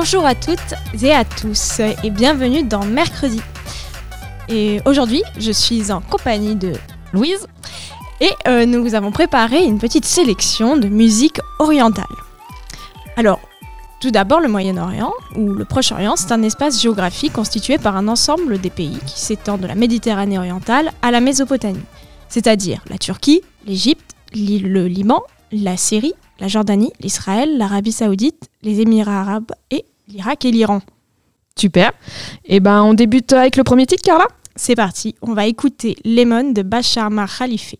Bonjour à toutes et à tous et bienvenue dans Mercredi. Et aujourd'hui, je suis en compagnie de Louise et euh, nous vous avons préparé une petite sélection de musique orientale. Alors, tout d'abord, le Moyen-Orient ou le Proche-Orient, c'est un espace géographique constitué par un ensemble des pays qui s'étend de la Méditerranée orientale à la Mésopotamie, c'est-à-dire la Turquie, l'Égypte, le Liban, la Syrie, la Jordanie, l'Israël, l'Arabie Saoudite, les Émirats Arabes et l'Irak et l'Iran. Super. Et ben on débute avec le premier titre, Carla C'est parti, on va écouter Lemon de Bachar Mar Khalife.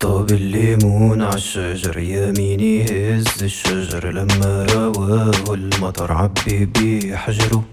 طاب الليمون عالشجر يميني هز الشجر لما رواه المطر عبي بيه حجره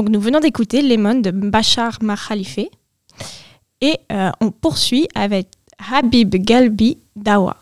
Donc nous venons d'écouter Lemon de Bachar Makhalife et euh, on poursuit avec Habib Galbi Dawa.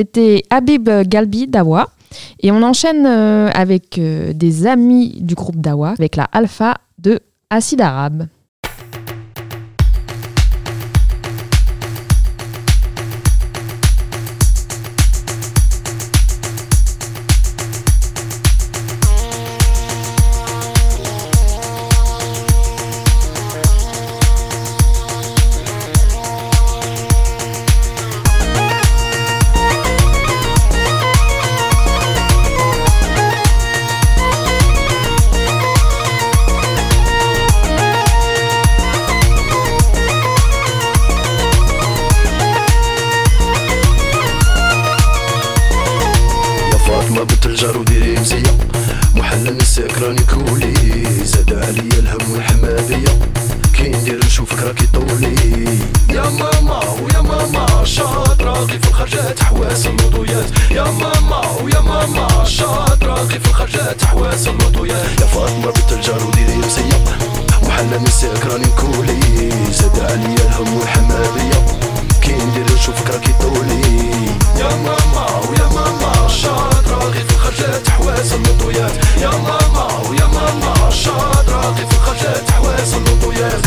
C'était Habib Galbi Dawa. Et on enchaîne euh, avec euh, des amis du groupe Dawa, avec la Alpha de Acide Arabe. الجار وديري مزية محلى من السكراني كولي. زاد عليا الهم والحمادية. كي ندير نشوفك راكي طولي. يا ماما ويا ماما شاطرة غي في الخرجات حواس الوضويات يا ماما ويا ماما شاطرة غي في الخرجات حواس الوضويات يا فاطمة بنت الجار وديري مزية محلى من السكراني كولي. زاد عليا الهم والحمادية. كي ندير نشوفك راكي طولي يا ماما ويا ماما شاطرة غي في الخرجات حواس اللطويات يا ماما ويا ماما شاطرة غي في الخرجات حواس اللطويات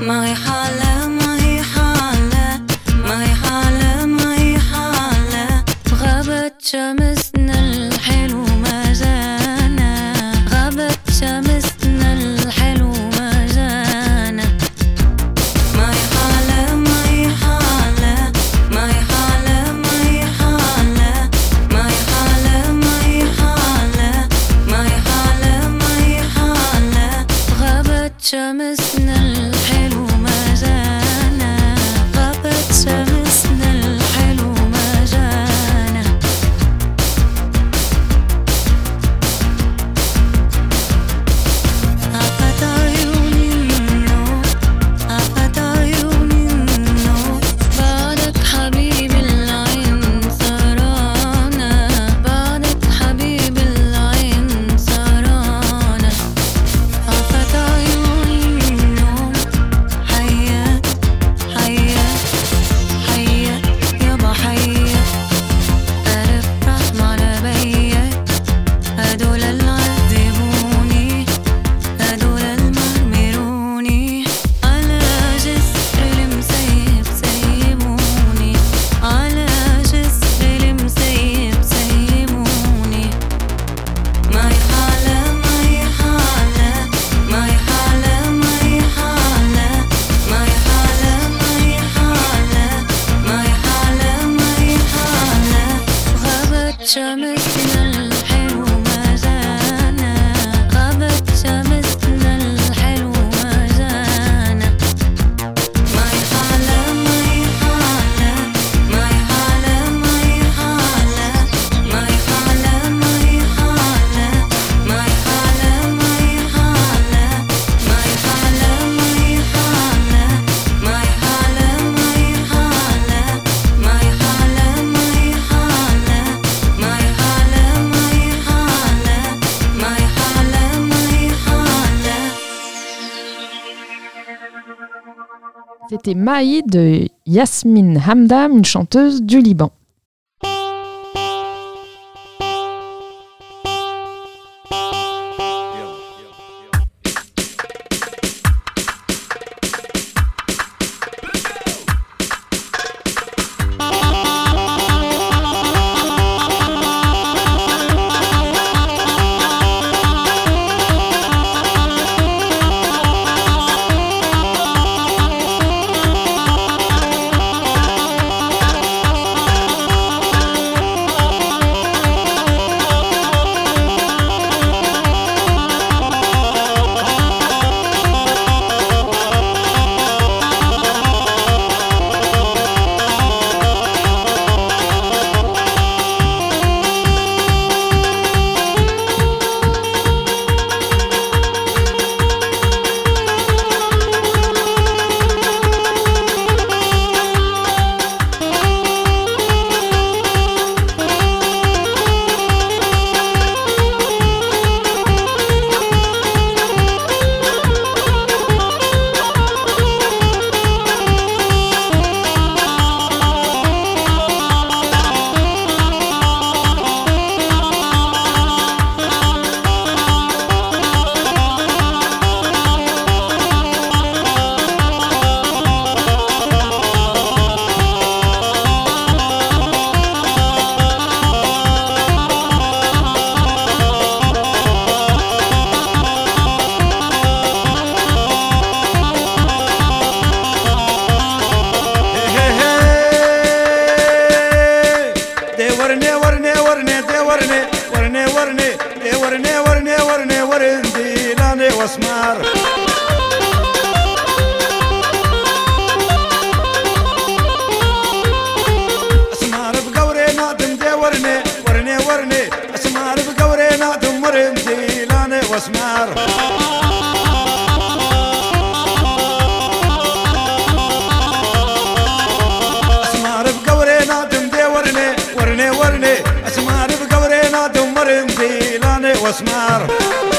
ما هي حالة ما هي حالة ما هي chanter Maï de Yasmine Hamdam, une chanteuse du Liban. لاني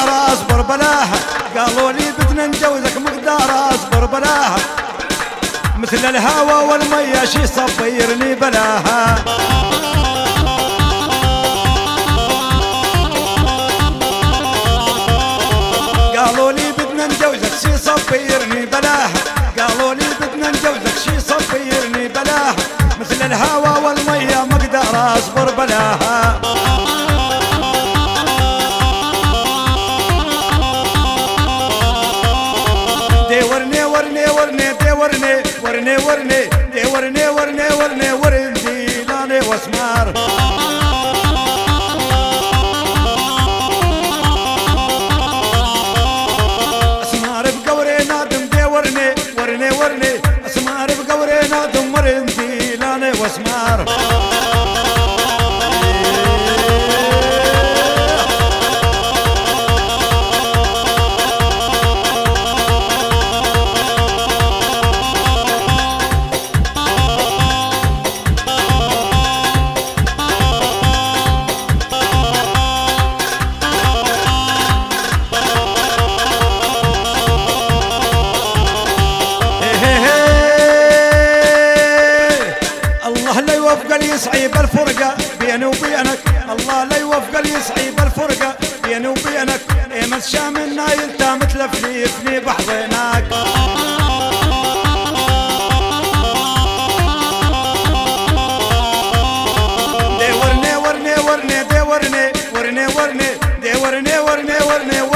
مقدار أصبر بلاها. قالوا لي بدنا نجوزك مقدار أصبر بلاها. مثل الهوى والمية شي صبيرني بلاها. ورني دي ورني ورني ورني ورني لاني واسمار. اسمار بقوري نادم دي ورني ورني ورني. اسمار بقوري نادم ورني لاني واسمار.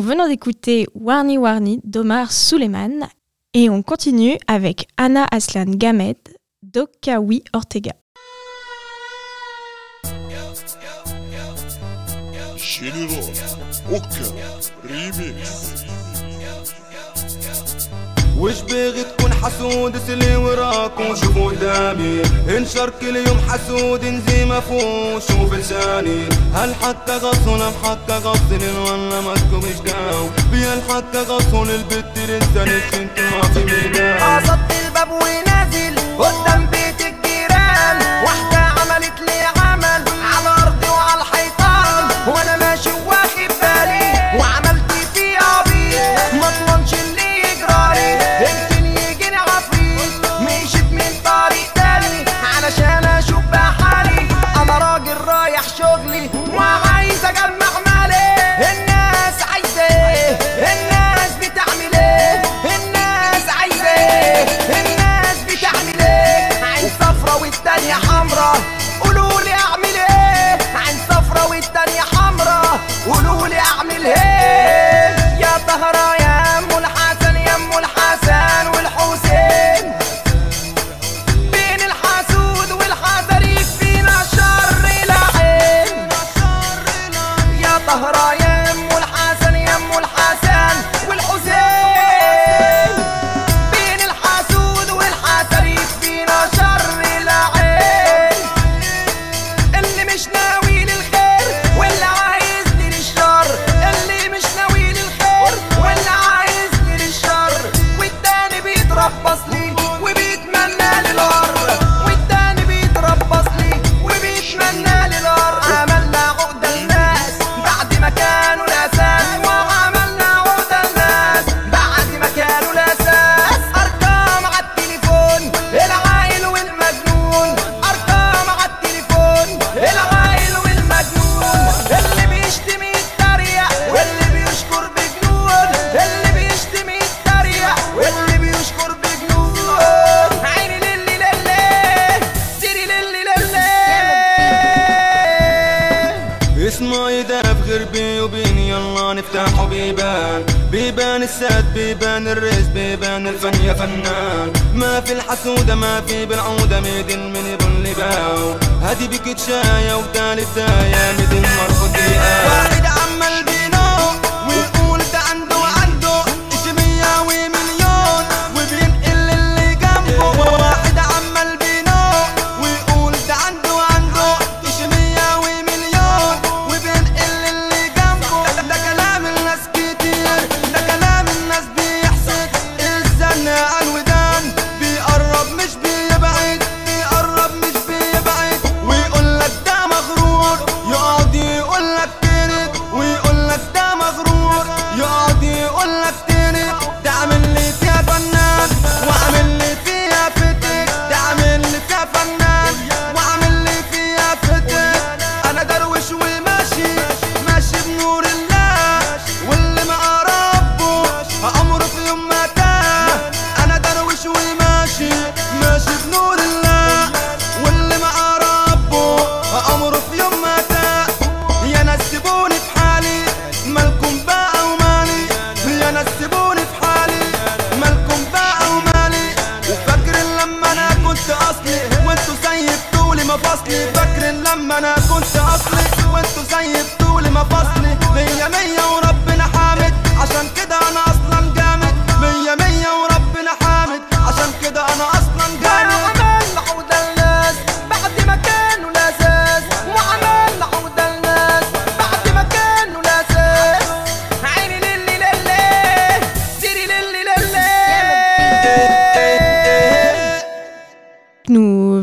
Nous venons d'écouter Warni Warni d'Omar Suleiman et on continue avec Anna Aslan Gamed d'Okawi Ortega. وش باغي تكون حسود سلي وراكم شوفوا قدامي. انشر كل يوم حسود انزي مفوش شوف لساني هل حتى غصن أم حتى غصن ولا مش داو بيا حتى غصن البت لسه انت ما في عصبت الباب ونازل قدام بي بيبان السعد بيبان الريس بيبان الفن يا فنان. ما في الحسودة ما في بالعودة ميدن من يبن لباو هادي بكتشاية ودالي بداية ميدن مرفوض واحد عمل بيه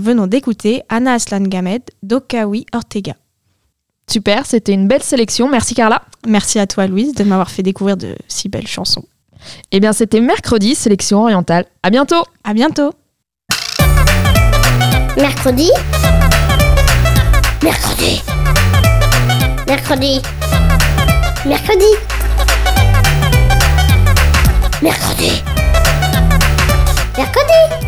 venons d'écouter Anna Aslan Gamed d'Okawi Ortega. Super, c'était une belle sélection. Merci Carla. Merci à toi Louise de m'avoir fait découvrir de si belles chansons. Eh bien, c'était mercredi, sélection orientale. À bientôt. À bientôt. Mercredi. Mercredi. Mercredi. Mercredi. Mercredi. Mercredi.